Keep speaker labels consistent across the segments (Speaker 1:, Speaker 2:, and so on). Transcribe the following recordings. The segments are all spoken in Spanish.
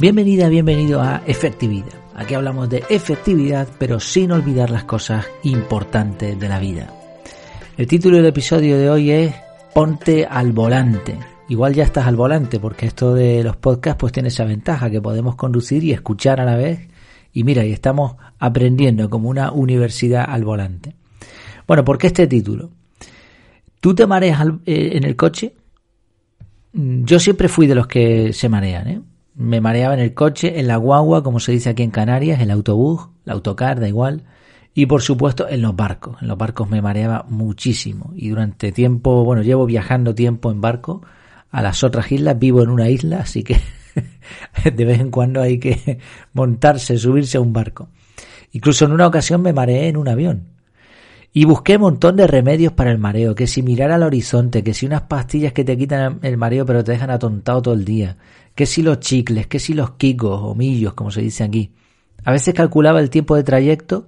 Speaker 1: Bienvenida, bienvenido a Efectividad. Aquí hablamos de efectividad, pero sin olvidar las cosas importantes de la vida. El título del episodio de hoy es Ponte al volante. Igual ya estás al volante, porque esto de los podcasts pues tiene esa ventaja que podemos conducir y escuchar a la vez. Y mira, y estamos aprendiendo como una universidad al volante. Bueno, ¿por qué este título? ¿Tú te mareas eh, en el coche? Mm, yo siempre fui de los que se marean, ¿eh? Me mareaba en el coche, en la guagua, como se dice aquí en Canarias, el autobús, el autocar, da igual. Y por supuesto en los barcos. En los barcos me mareaba muchísimo. Y durante tiempo, bueno, llevo viajando tiempo en barco a las otras islas. Vivo en una isla, así que de vez en cuando hay que montarse, subirse a un barco. Incluso en una ocasión me mareé en un avión. Y busqué un montón de remedios para el mareo, que si mirar al horizonte, que si unas pastillas que te quitan el mareo pero te dejan atontado todo el día, que si los chicles, que si los kikos o millos, como se dice aquí. A veces calculaba el tiempo de trayecto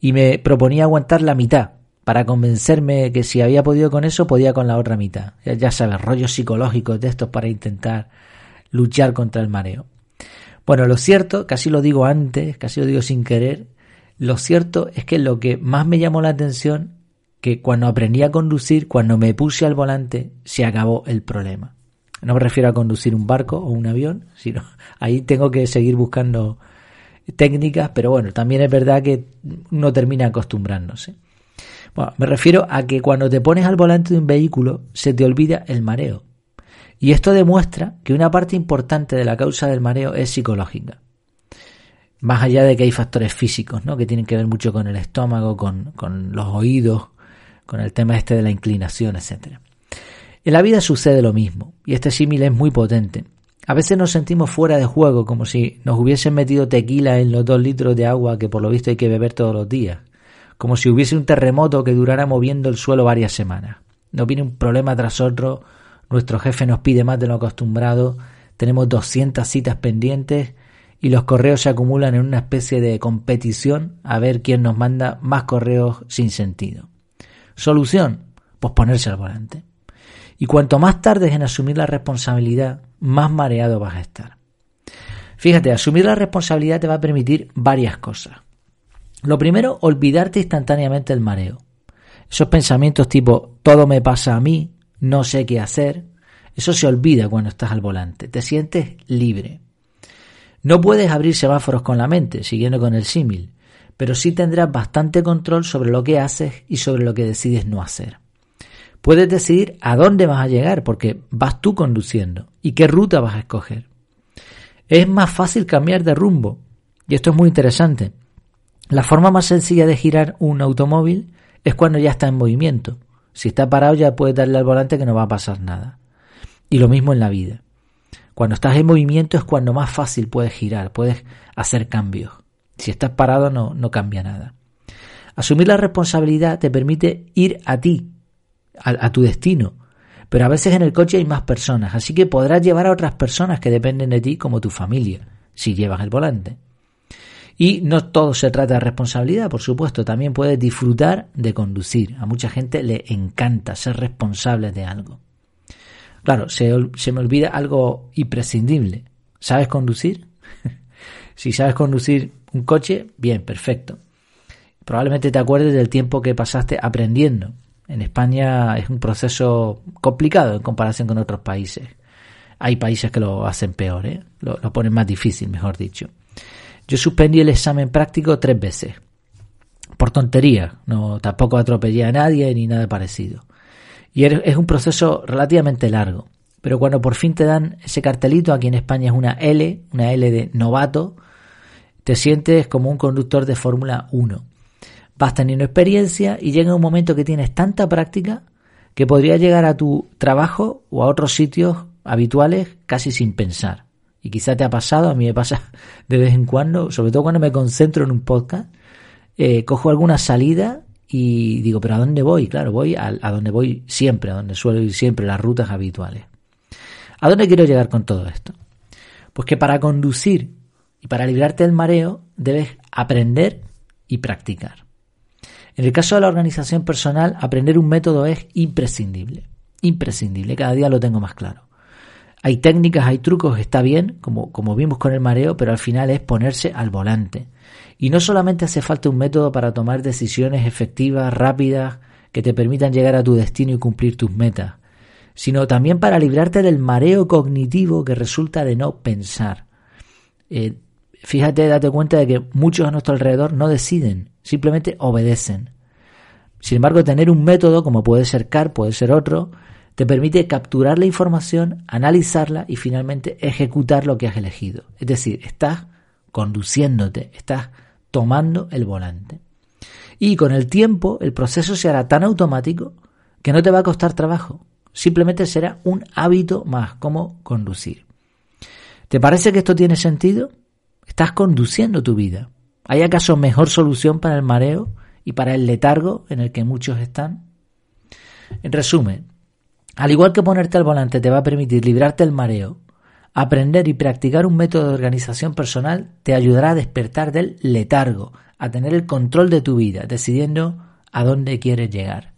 Speaker 1: y me proponía aguantar la mitad, para convencerme que si había podido con eso, podía con la otra mitad. Ya, sabes, rollos psicológicos de estos para intentar luchar contra el mareo. Bueno, lo cierto, casi lo digo antes, casi lo digo sin querer, lo cierto es que lo que más me llamó la atención, que cuando aprendí a conducir, cuando me puse al volante, se acabó el problema. No me refiero a conducir un barco o un avión, sino ahí tengo que seguir buscando técnicas, pero bueno, también es verdad que uno termina acostumbrándose. Bueno, me refiero a que cuando te pones al volante de un vehículo se te olvida el mareo. Y esto demuestra que una parte importante de la causa del mareo es psicológica. Más allá de que hay factores físicos, ¿no? Que tienen que ver mucho con el estómago, con, con los oídos, con el tema este de la inclinación, etc. En la vida sucede lo mismo, y este símil es muy potente. A veces nos sentimos fuera de juego, como si nos hubiesen metido tequila en los dos litros de agua que por lo visto hay que beber todos los días, como si hubiese un terremoto que durara moviendo el suelo varias semanas. Nos viene un problema tras otro, nuestro jefe nos pide más de lo acostumbrado, tenemos 200 citas pendientes y los correos se acumulan en una especie de competición a ver quién nos manda más correos sin sentido. Solución, pues ponerse al volante. Y cuanto más tardes en asumir la responsabilidad, más mareado vas a estar. Fíjate, asumir la responsabilidad te va a permitir varias cosas. Lo primero, olvidarte instantáneamente del mareo. Esos pensamientos tipo todo me pasa a mí, no sé qué hacer, eso se olvida cuando estás al volante, te sientes libre. No puedes abrir semáforos con la mente, siguiendo con el símil, pero sí tendrás bastante control sobre lo que haces y sobre lo que decides no hacer. Puedes decidir a dónde vas a llegar porque vas tú conduciendo y qué ruta vas a escoger. Es más fácil cambiar de rumbo y esto es muy interesante. La forma más sencilla de girar un automóvil es cuando ya está en movimiento. Si está parado ya puedes darle al volante que no va a pasar nada. Y lo mismo en la vida. Cuando estás en movimiento es cuando más fácil puedes girar, puedes hacer cambios. Si estás parado no, no cambia nada. Asumir la responsabilidad te permite ir a ti, a, a tu destino. Pero a veces en el coche hay más personas, así que podrás llevar a otras personas que dependen de ti como tu familia, si llevas el volante. Y no todo se trata de responsabilidad, por supuesto, también puedes disfrutar de conducir. A mucha gente le encanta ser responsable de algo. Claro, se, me olvida algo imprescindible. ¿Sabes conducir? si sabes conducir un coche, bien, perfecto. Probablemente te acuerdes del tiempo que pasaste aprendiendo. En España es un proceso complicado en comparación con otros países. Hay países que lo hacen peor, ¿eh? lo, lo ponen más difícil, mejor dicho. Yo suspendí el examen práctico tres veces. Por tontería, no tampoco atropellé a nadie ni nada parecido. Y es un proceso relativamente largo. Pero cuando por fin te dan ese cartelito, aquí en España es una L, una L de novato, te sientes como un conductor de Fórmula 1. Vas teniendo experiencia y llega un momento que tienes tanta práctica que podrías llegar a tu trabajo o a otros sitios habituales casi sin pensar. Y quizá te ha pasado, a mí me pasa de vez en cuando, sobre todo cuando me concentro en un podcast, eh, cojo alguna salida y digo, pero ¿a dónde voy? Claro, voy a, a donde voy siempre, a donde suelo ir siempre, las rutas habituales. ¿A dónde quiero llegar con todo esto? Pues que para conducir y para librarte del mareo debes aprender y practicar. En el caso de la organización personal, aprender un método es imprescindible. Imprescindible, cada día lo tengo más claro. Hay técnicas, hay trucos, está bien, como, como vimos con el mareo, pero al final es ponerse al volante. Y no solamente hace falta un método para tomar decisiones efectivas, rápidas, que te permitan llegar a tu destino y cumplir tus metas, sino también para librarte del mareo cognitivo que resulta de no pensar. Eh, fíjate, date cuenta de que muchos a nuestro alrededor no deciden, simplemente obedecen. Sin embargo, tener un método, como puede ser CAR, puede ser otro, te permite capturar la información, analizarla y finalmente ejecutar lo que has elegido. Es decir, estás conduciéndote, estás tomando el volante. Y con el tiempo el proceso se hará tan automático que no te va a costar trabajo. Simplemente será un hábito más, como conducir. ¿Te parece que esto tiene sentido? Estás conduciendo tu vida. ¿Hay acaso mejor solución para el mareo y para el letargo en el que muchos están? En resumen, al igual que ponerte al volante te va a permitir librarte del mareo, aprender y practicar un método de organización personal te ayudará a despertar del letargo, a tener el control de tu vida, decidiendo a dónde quieres llegar.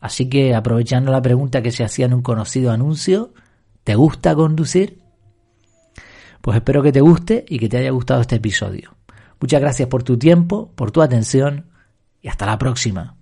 Speaker 1: Así que aprovechando la pregunta que se hacía en un conocido anuncio, ¿te gusta conducir? Pues espero que te guste y que te haya gustado este episodio. Muchas gracias por tu tiempo, por tu atención y hasta la próxima.